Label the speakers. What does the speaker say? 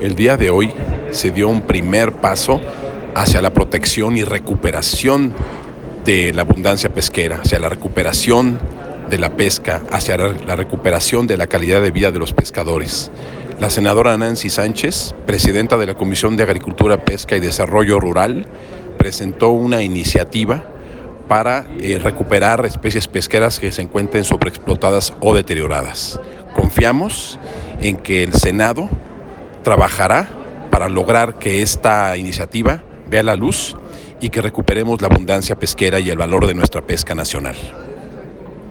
Speaker 1: El día de hoy se dio un primer paso hacia la protección y recuperación de la abundancia pesquera, hacia la recuperación de la pesca, hacia la recuperación de la calidad de vida de los pescadores. La senadora Nancy Sánchez, presidenta de la Comisión de Agricultura, Pesca y Desarrollo Rural, presentó una iniciativa para eh, recuperar especies pesqueras que se encuentren sobreexplotadas o deterioradas. Confiamos en que el Senado trabajará para lograr que esta iniciativa vea la luz y que recuperemos la abundancia pesquera y el valor de nuestra pesca nacional.